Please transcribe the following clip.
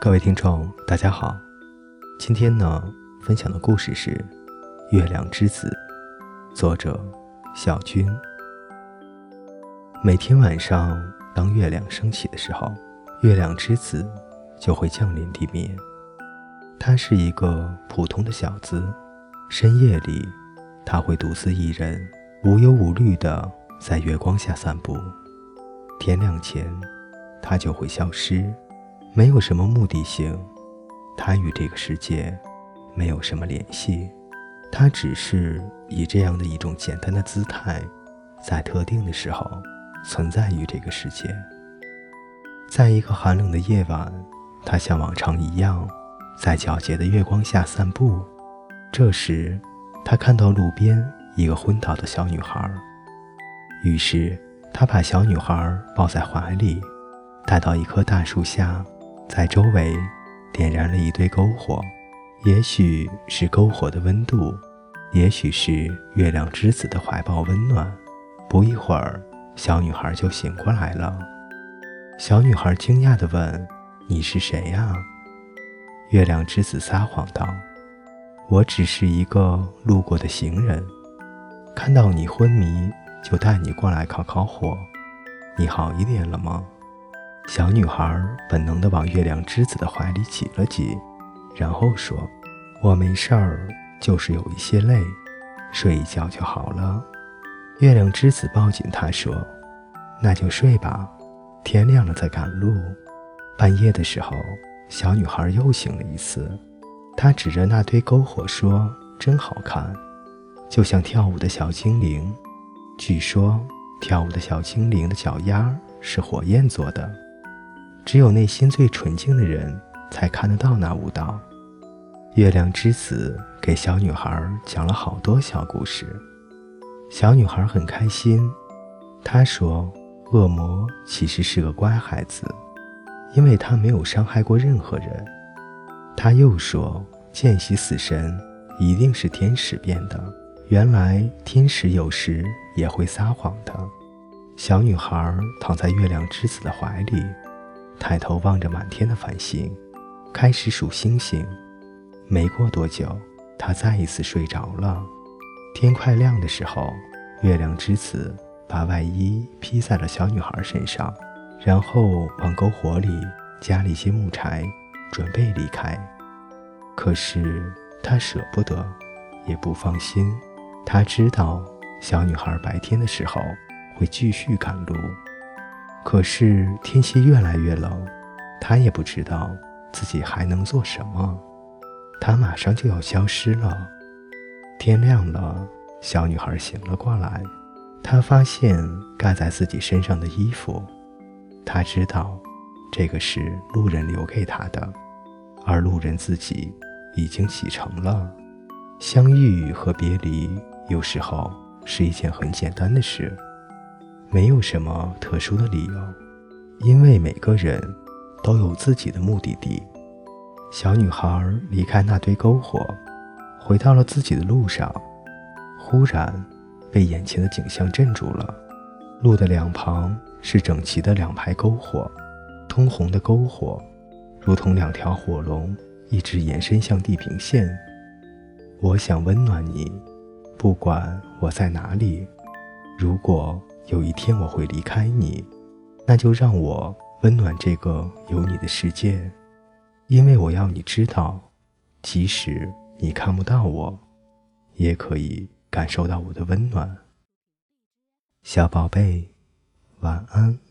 各位听众，大家好。今天呢，分享的故事是《月亮之子》，作者小军。每天晚上，当月亮升起的时候，月亮之子就会降临地面。他是一个普通的小子，深夜里，他会独自一人，无忧无虑的在月光下散步。天亮前，他就会消失。没有什么目的性，他与这个世界没有什么联系，他只是以这样的一种简单的姿态，在特定的时候存在于这个世界。在一个寒冷的夜晚，他像往常一样在皎洁的月光下散步。这时，他看到路边一个昏倒的小女孩，于是他把小女孩抱在怀里，带到一棵大树下。在周围点燃了一堆篝火，也许是篝火的温度，也许是月亮之子的怀抱温暖。不一会儿，小女孩就醒过来了。小女孩惊讶地问：“你是谁呀？”月亮之子撒谎道：“我只是一个路过的行人，看到你昏迷，就带你过来烤烤火。你好一点了吗？”小女孩本能地往月亮之子的怀里挤了挤，然后说：“我没事儿，就是有一些累，睡一觉就好了。”月亮之子抱紧她说：“那就睡吧，天亮了再赶路。”半夜的时候，小女孩又醒了一次，她指着那堆篝火说：“真好看，就像跳舞的小精灵。据说，跳舞的小精灵的脚丫是火焰做的。”只有内心最纯净的人才看得到那舞蹈。月亮之子给小女孩讲了好多小故事，小女孩很开心。她说：“恶魔其实是个乖孩子，因为他没有伤害过任何人。”她又说：“见习死神一定是天使变的，原来天使有时也会撒谎的。”小女孩躺在月亮之子的怀里。抬头望着满天的繁星，开始数星星。没过多久，他再一次睡着了。天快亮的时候，月亮之子把外衣披在了小女孩身上，然后往篝火里加了一些木柴，准备离开。可是他舍不得，也不放心。他知道小女孩白天的时候会继续赶路。可是天气越来越冷，他也不知道自己还能做什么。他马上就要消失了。天亮了，小女孩醒了过来，她发现盖在自己身上的衣服。她知道，这个是路人留给她的，而路人自己已经启程了。相遇和别离，有时候是一件很简单的事。没有什么特殊的理由，因为每个人都有自己的目的地。小女孩离开那堆篝火，回到了自己的路上，忽然被眼前的景象镇住了。路的两旁是整齐的两排篝火，通红的篝火如同两条火龙，一直延伸向地平线。我想温暖你，不管我在哪里。如果。有一天我会离开你，那就让我温暖这个有你的世界，因为我要你知道，即使你看不到我，也可以感受到我的温暖。小宝贝，晚安。